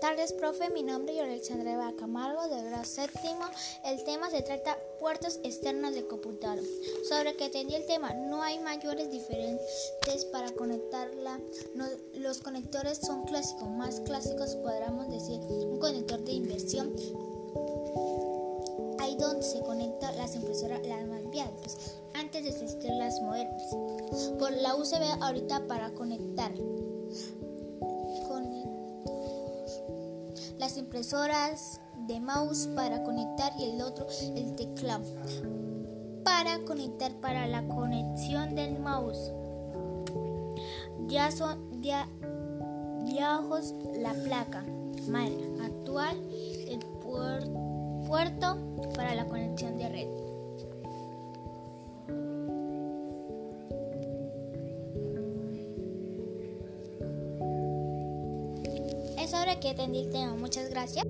tardes, profe. Mi nombre es Alexandra Camargo, del grado séptimo. El tema se trata puertos externos de computador. Sobre que entendí el tema, no hay mayores diferentes para conectarla. los conectores son clásicos, más clásicos podríamos decir un conector de inversión. Ahí donde se conectan las impresoras, las más viejas, antes de existir las modernas. Por la USB ahorita para conectar impresoras de mouse para conectar y el otro el teclado para conectar para la conexión del mouse. Ya son ya viejos la placa. Madre actual el puerto para la conexión de red atendí el tema. Muchas gracias.